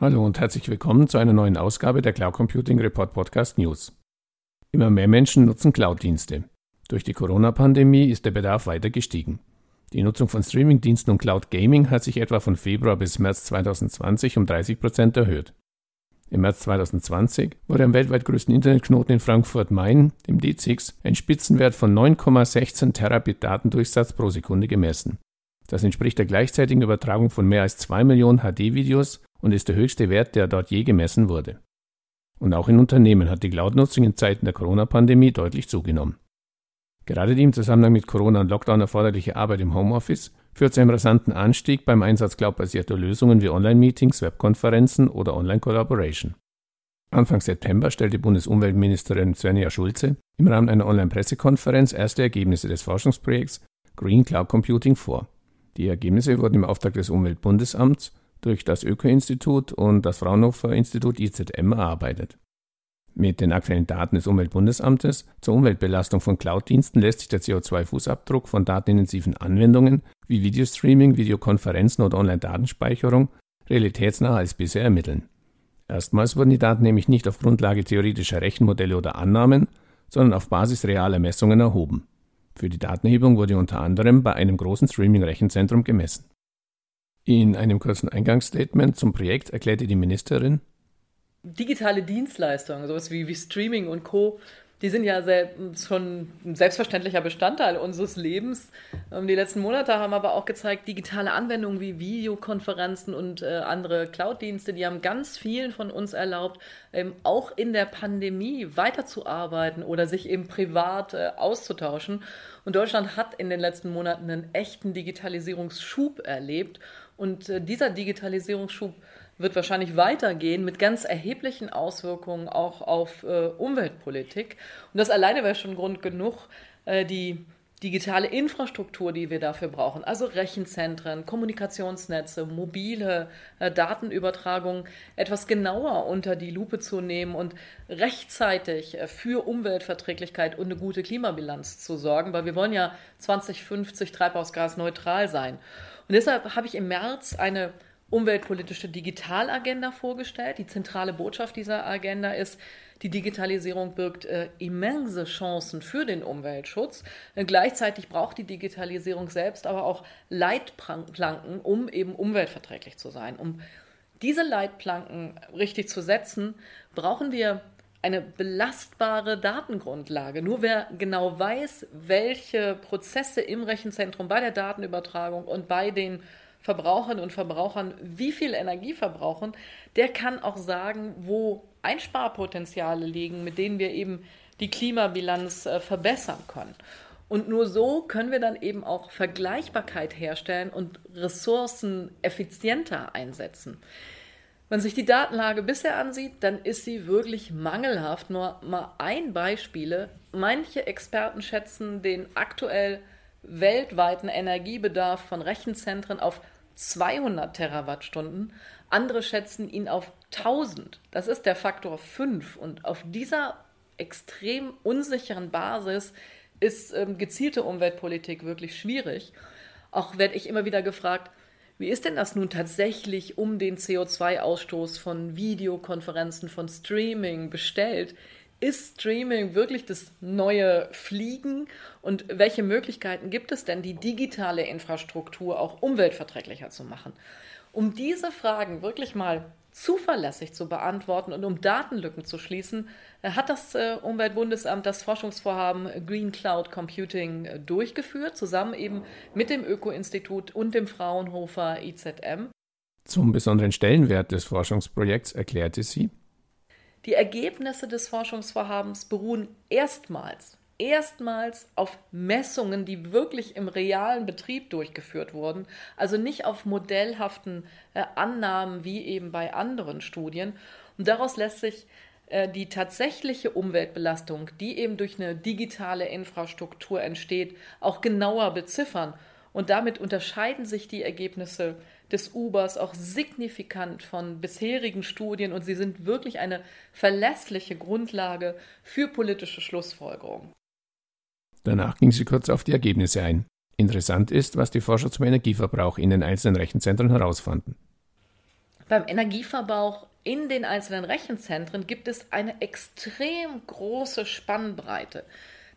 Hallo und herzlich willkommen zu einer neuen Ausgabe der Cloud Computing Report Podcast News. Immer mehr Menschen nutzen Cloud-Dienste. Durch die Corona-Pandemie ist der Bedarf weiter gestiegen. Die Nutzung von Streaming-Diensten und Cloud Gaming hat sich etwa von Februar bis März 2020 um 30 Prozent erhöht. Im März 2020 wurde am weltweit größten Internetknoten in Frankfurt-Main, dem D6, ein Spitzenwert von 9,16 Terabit Datendurchsatz pro Sekunde gemessen. Das entspricht der gleichzeitigen Übertragung von mehr als 2 Millionen HD-Videos und ist der höchste Wert, der dort je gemessen wurde. Und auch in Unternehmen hat die Cloud-Nutzung in Zeiten der Corona-Pandemie deutlich zugenommen. Gerade die im Zusammenhang mit Corona und Lockdown erforderliche Arbeit im Homeoffice führt zu einem rasanten Anstieg beim Einsatz cloudbasierter Lösungen wie Online-Meetings, Webkonferenzen oder Online-Collaboration. Anfang September stellte Bundesumweltministerin Svenja Schulze im Rahmen einer Online-Pressekonferenz erste Ergebnisse des Forschungsprojekts Green Cloud Computing vor. Die Ergebnisse wurden im Auftrag des Umweltbundesamts durch das Öko-Institut und das Fraunhofer Institut IZM erarbeitet. Mit den aktuellen Daten des Umweltbundesamtes zur Umweltbelastung von Cloud-Diensten lässt sich der CO2-Fußabdruck von datenintensiven Anwendungen wie Videostreaming, Videokonferenzen oder Online-Datenspeicherung realitätsnah als bisher ermitteln. Erstmals wurden die Daten nämlich nicht auf Grundlage theoretischer Rechenmodelle oder Annahmen, sondern auf Basis realer Messungen erhoben. Für die Datenerhebung wurde unter anderem bei einem großen Streaming-Rechenzentrum gemessen. In einem kurzen Eingangsstatement zum Projekt erklärte die Ministerin, digitale Dienstleistungen, sowas wie, wie Streaming und Co., die sind ja sehr, schon ein selbstverständlicher Bestandteil unseres Lebens. Ähm, die letzten Monate haben aber auch gezeigt, digitale Anwendungen wie Videokonferenzen und äh, andere Cloud-Dienste, die haben ganz vielen von uns erlaubt, ähm, auch in der Pandemie weiterzuarbeiten oder sich eben privat äh, auszutauschen. Und Deutschland hat in den letzten Monaten einen echten Digitalisierungsschub erlebt. Und äh, dieser Digitalisierungsschub wird wahrscheinlich weitergehen mit ganz erheblichen Auswirkungen auch auf äh, Umweltpolitik. Und das alleine wäre schon Grund genug, äh, die digitale Infrastruktur, die wir dafür brauchen, also Rechenzentren, Kommunikationsnetze, mobile äh, Datenübertragung etwas genauer unter die Lupe zu nehmen und rechtzeitig für Umweltverträglichkeit und eine gute Klimabilanz zu sorgen, weil wir wollen ja 2050 treibhausgasneutral sein. Und deshalb habe ich im März eine umweltpolitische Digitalagenda vorgestellt. Die zentrale Botschaft dieser Agenda ist, die Digitalisierung birgt äh, immense Chancen für den Umweltschutz. Äh, gleichzeitig braucht die Digitalisierung selbst aber auch Leitplanken, um eben umweltverträglich zu sein. Um diese Leitplanken richtig zu setzen, brauchen wir eine belastbare Datengrundlage. Nur wer genau weiß, welche Prozesse im Rechenzentrum bei der Datenübertragung und bei den Verbraucherinnen und Verbrauchern wie viel Energie verbrauchen, der kann auch sagen, wo Einsparpotenziale liegen, mit denen wir eben die Klimabilanz äh, verbessern können. Und nur so können wir dann eben auch Vergleichbarkeit herstellen und Ressourcen effizienter einsetzen. Wenn man sich die Datenlage bisher ansieht, dann ist sie wirklich mangelhaft. Nur mal ein Beispiel. Manche Experten schätzen den aktuell weltweiten Energiebedarf von Rechenzentren auf 200 Terawattstunden. Andere schätzen ihn auf 1000. Das ist der Faktor 5. Und auf dieser extrem unsicheren Basis ist ähm, gezielte Umweltpolitik wirklich schwierig. Auch werde ich immer wieder gefragt, wie ist denn das nun tatsächlich um den CO2-Ausstoß von Videokonferenzen, von Streaming bestellt? Ist Streaming wirklich das neue Fliegen? Und welche Möglichkeiten gibt es denn, die digitale Infrastruktur auch umweltverträglicher zu machen? Um diese Fragen wirklich mal zuverlässig zu beantworten und um Datenlücken zu schließen, hat das äh, Umweltbundesamt das Forschungsvorhaben Green Cloud Computing äh, durchgeführt, zusammen eben mit dem Öko-Institut und dem Fraunhofer IZM. Zum besonderen Stellenwert des Forschungsprojekts erklärte sie, die Ergebnisse des Forschungsvorhabens beruhen erstmals, erstmals auf Messungen, die wirklich im realen Betrieb durchgeführt wurden, also nicht auf modellhaften äh, Annahmen wie eben bei anderen Studien. Und daraus lässt sich äh, die tatsächliche Umweltbelastung, die eben durch eine digitale Infrastruktur entsteht, auch genauer beziffern. Und damit unterscheiden sich die Ergebnisse des Ubers auch signifikant von bisherigen Studien und sie sind wirklich eine verlässliche Grundlage für politische Schlussfolgerungen. Danach ging sie kurz auf die Ergebnisse ein. Interessant ist, was die Forscher zum Energieverbrauch in den einzelnen Rechenzentren herausfanden. Beim Energieverbrauch in den einzelnen Rechenzentren gibt es eine extrem große Spannbreite.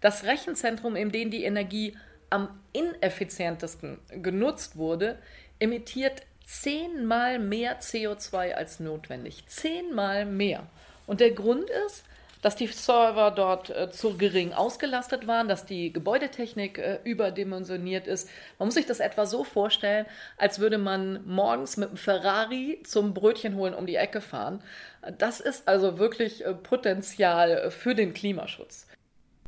Das Rechenzentrum, in dem die Energie am ineffizientesten genutzt wurde, emittiert zehnmal mehr CO2 als notwendig. Zehnmal mehr. Und der Grund ist, dass die Server dort äh, zu gering ausgelastet waren, dass die Gebäudetechnik äh, überdimensioniert ist. Man muss sich das etwa so vorstellen, als würde man morgens mit einem Ferrari zum Brötchen holen um die Ecke fahren. Das ist also wirklich äh, Potenzial für den Klimaschutz.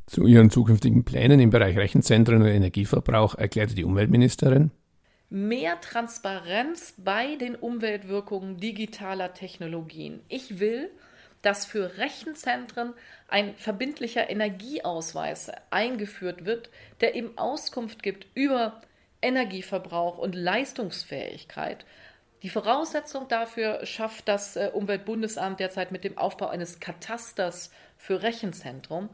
Zu ihren zukünftigen Plänen im Bereich Rechenzentren und Energieverbrauch erklärte die Umweltministerin. Mehr Transparenz bei den Umweltwirkungen digitaler Technologien. Ich will, dass für Rechenzentren ein verbindlicher Energieausweis eingeführt wird, der eben Auskunft gibt über Energieverbrauch und Leistungsfähigkeit. Die Voraussetzung dafür schafft das äh, Umweltbundesamt derzeit mit dem Aufbau eines Katasters für Rechenzentrum.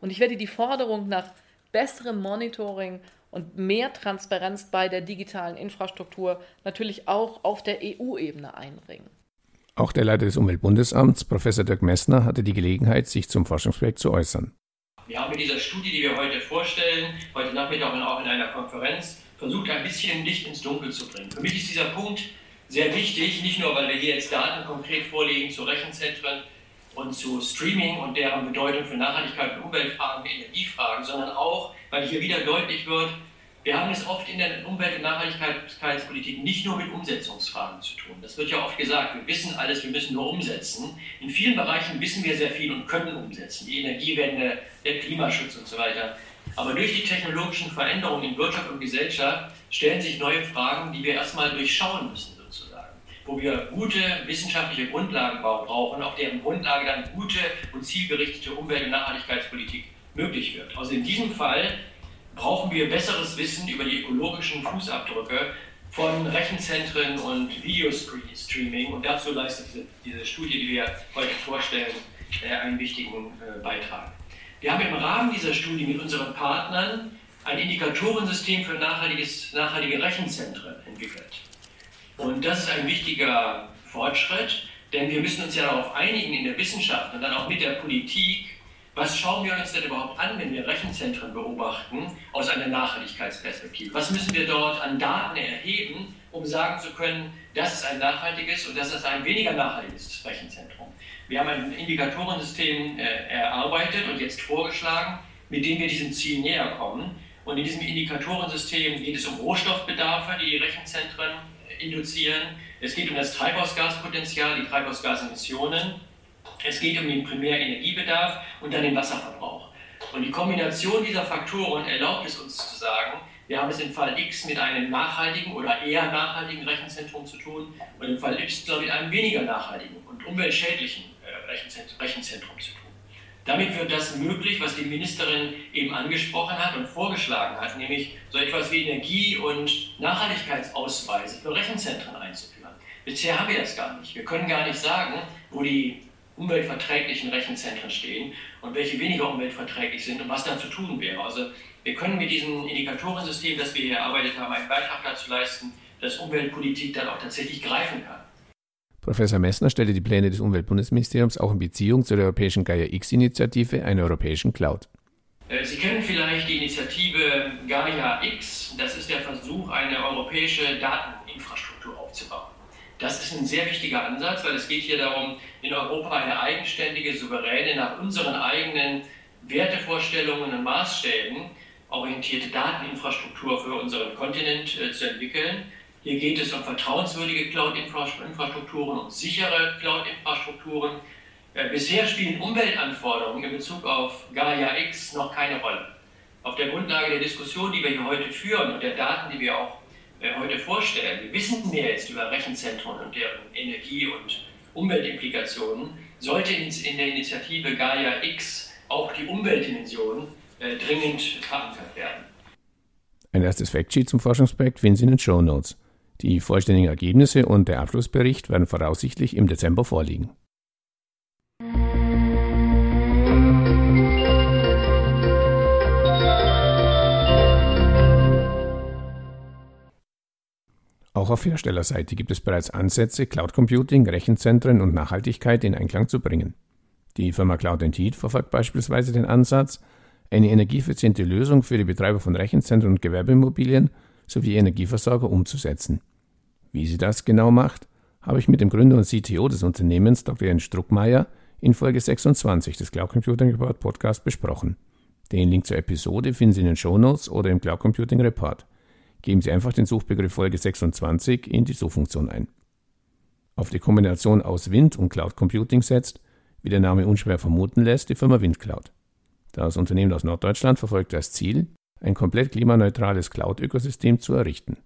Und ich werde die Forderung nach besserem Monitoring und mehr Transparenz bei der digitalen Infrastruktur natürlich auch auf der EU-Ebene einbringen. Auch der Leiter des Umweltbundesamts, Professor Dirk Messner, hatte die Gelegenheit, sich zum Forschungsprojekt zu äußern. Wir haben mit dieser Studie, die wir heute vorstellen, heute Nachmittag und auch in einer Konferenz, versucht, ein bisschen Licht ins Dunkel zu bringen. Für mich ist dieser Punkt sehr wichtig, nicht nur, weil wir hier jetzt Daten konkret vorlegen zu Rechenzentren und zu Streaming und deren Bedeutung für Nachhaltigkeit und Umweltfragen, Energiefragen, sondern auch, weil hier wieder deutlich wird, wir haben es oft in der Umwelt- und Nachhaltigkeitspolitik nicht nur mit Umsetzungsfragen zu tun. Das wird ja oft gesagt, wir wissen alles, wir müssen nur umsetzen. In vielen Bereichen wissen wir sehr viel und können umsetzen. Die Energiewende, der Klimaschutz und so weiter. Aber durch die technologischen Veränderungen in Wirtschaft und Gesellschaft stellen sich neue Fragen, die wir erstmal durchschauen müssen, sozusagen. Wo wir gute wissenschaftliche Grundlagen brauchen, auf deren Grundlage dann gute und zielgerichtete Umwelt- und Nachhaltigkeitspolitik möglich wird. Also in diesem Fall brauchen wir besseres Wissen über die ökologischen Fußabdrücke von Rechenzentren und Videostreaming. Und dazu leistet diese, Studie, die wir heute vorstellen, äh, einen wichtigen äh, Beitrag. Wir haben im Rahmen dieser Studie mit unseren Partnern ein Indikatorensystem für nachhaltiges, nachhaltige Rechenzentren entwickelt. Und das ist ein wichtiger Fortschritt, denn wir müssen uns ja darauf einigen in der Wissenschaft und dann auch mit der Politik, was schauen wir uns denn überhaupt an, wenn wir Rechenzentren beobachten aus einer Nachhaltigkeitsperspektive? Was müssen wir dort an Daten erheben, um sagen zu können, das ist ein nachhaltiges und das ist ein weniger nachhaltiges Rechenzentrum? Wir haben ein Indikatorensystem äh, erarbeitet und jetzt vorgeschlagen, mit dem wir diesem Ziel näher kommen. Und in diesem Indikatorensystem geht es um Rohstoffbedarfe, die die Rechenzentren äh, induzieren. Es geht um das Treibhausgaspotenzial, die Treibhausgasemissionen es geht um den Primärenergiebedarf und dann den Wasserverbrauch. Und die Kombination dieser Faktoren erlaubt es uns zu sagen, wir haben es im Fall X mit einem nachhaltigen oder eher nachhaltigen Rechenzentrum zu tun und im Fall Y mit einem weniger nachhaltigen und umweltschädlichen äh, Rechenzentrum zu tun. Damit wird das möglich, was die Ministerin eben angesprochen hat und vorgeschlagen hat, nämlich so etwas wie Energie- und Nachhaltigkeitsausweise für Rechenzentren einzuführen. Bisher haben wir das gar nicht. Wir können gar nicht sagen, wo die umweltverträglichen Rechenzentren stehen und welche weniger umweltverträglich sind und was dann zu tun wäre. Also wir können mit diesem Indikatorensystem, das wir hier erarbeitet haben, einen Beitrag dazu leisten, dass Umweltpolitik dann auch tatsächlich greifen kann. Professor Messner stellte die Pläne des Umweltbundesministeriums auch in Beziehung zur europäischen Gaia-X-Initiative, einer europäischen Cloud. Äh, Sie kennen vielleicht die Initiative Gaia X. Das ist der Versuch, eine europäische Dateninfrastruktur aufzubauen. Das ist ein sehr wichtiger Ansatz, weil es geht hier darum, in Europa eine eigenständige, souveräne, nach unseren eigenen Wertevorstellungen und Maßstäben orientierte Dateninfrastruktur für unseren Kontinent äh, zu entwickeln. Hier geht es um vertrauenswürdige Cloud-Infrastrukturen und sichere Cloud-Infrastrukturen. Äh, bisher spielen Umweltanforderungen in Bezug auf Gaia X noch keine Rolle. Auf der Grundlage der Diskussion, die wir hier heute führen und der Daten, die wir auch heute vorstellen. Wir wissen mehr jetzt über Rechenzentren und deren Energie- und Umweltimplikationen. Sollte in der Initiative Gaia X auch die Umweltdimension äh, dringend verankert werden. Ein erstes Factsheet zum Forschungsprojekt finden Sie in den Show Notes. Die vollständigen Ergebnisse und der Abschlussbericht werden voraussichtlich im Dezember vorliegen. Auf Herstellerseite gibt es bereits Ansätze, Cloud Computing, Rechenzentren und Nachhaltigkeit in Einklang zu bringen. Die Firma Cloud Heat verfolgt beispielsweise den Ansatz, eine energieeffiziente Lösung für die Betreiber von Rechenzentren und Gewerbeimmobilien sowie Energieversorger umzusetzen. Wie sie das genau macht, habe ich mit dem Gründer und CTO des Unternehmens, Dr. Jens Struckmeier, in Folge 26 des Cloud Computing Report Podcast besprochen. Den Link zur Episode finden Sie in den Shownotes oder im Cloud Computing Report. Geben Sie einfach den Suchbegriff Folge 26 in die Suchfunktion ein. Auf die Kombination aus Wind und Cloud Computing setzt, wie der Name unschwer vermuten lässt, die Firma Windcloud. Das Unternehmen aus Norddeutschland verfolgt das Ziel, ein komplett klimaneutrales Cloud-Ökosystem zu errichten.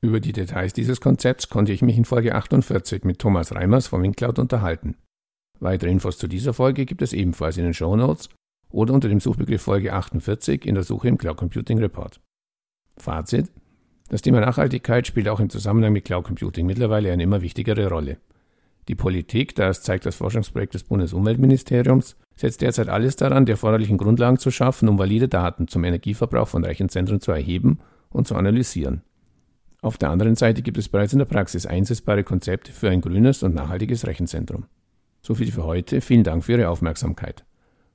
Über die Details dieses Konzepts konnte ich mich in Folge 48 mit Thomas Reimers von Windcloud unterhalten. Weitere Infos zu dieser Folge gibt es ebenfalls in den Show Notes oder unter dem Suchbegriff Folge 48 in der Suche im Cloud Computing Report. Fazit: Das Thema Nachhaltigkeit spielt auch im Zusammenhang mit Cloud Computing mittlerweile eine immer wichtigere Rolle. Die Politik, das zeigt das Forschungsprojekt des Bundesumweltministeriums, setzt derzeit alles daran, die erforderlichen Grundlagen zu schaffen, um valide Daten zum Energieverbrauch von Rechenzentren zu erheben und zu analysieren. Auf der anderen Seite gibt es bereits in der Praxis einsetzbare Konzepte für ein grünes und nachhaltiges Rechenzentrum. So viel für heute. Vielen Dank für Ihre Aufmerksamkeit.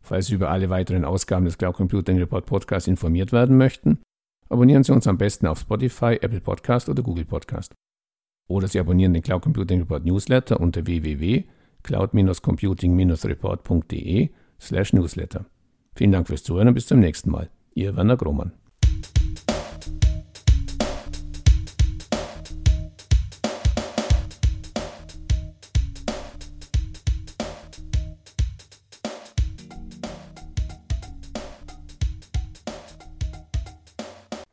Falls Sie über alle weiteren Ausgaben des Cloud Computing Report Podcasts informiert werden möchten, abonnieren Sie uns am besten auf Spotify, Apple Podcast oder Google Podcast. Oder Sie abonnieren den Cloud Computing Report Newsletter unter www.cloud-computing-report.de slash newsletter. Vielen Dank fürs Zuhören und bis zum nächsten Mal. Ihr Werner Grohmann.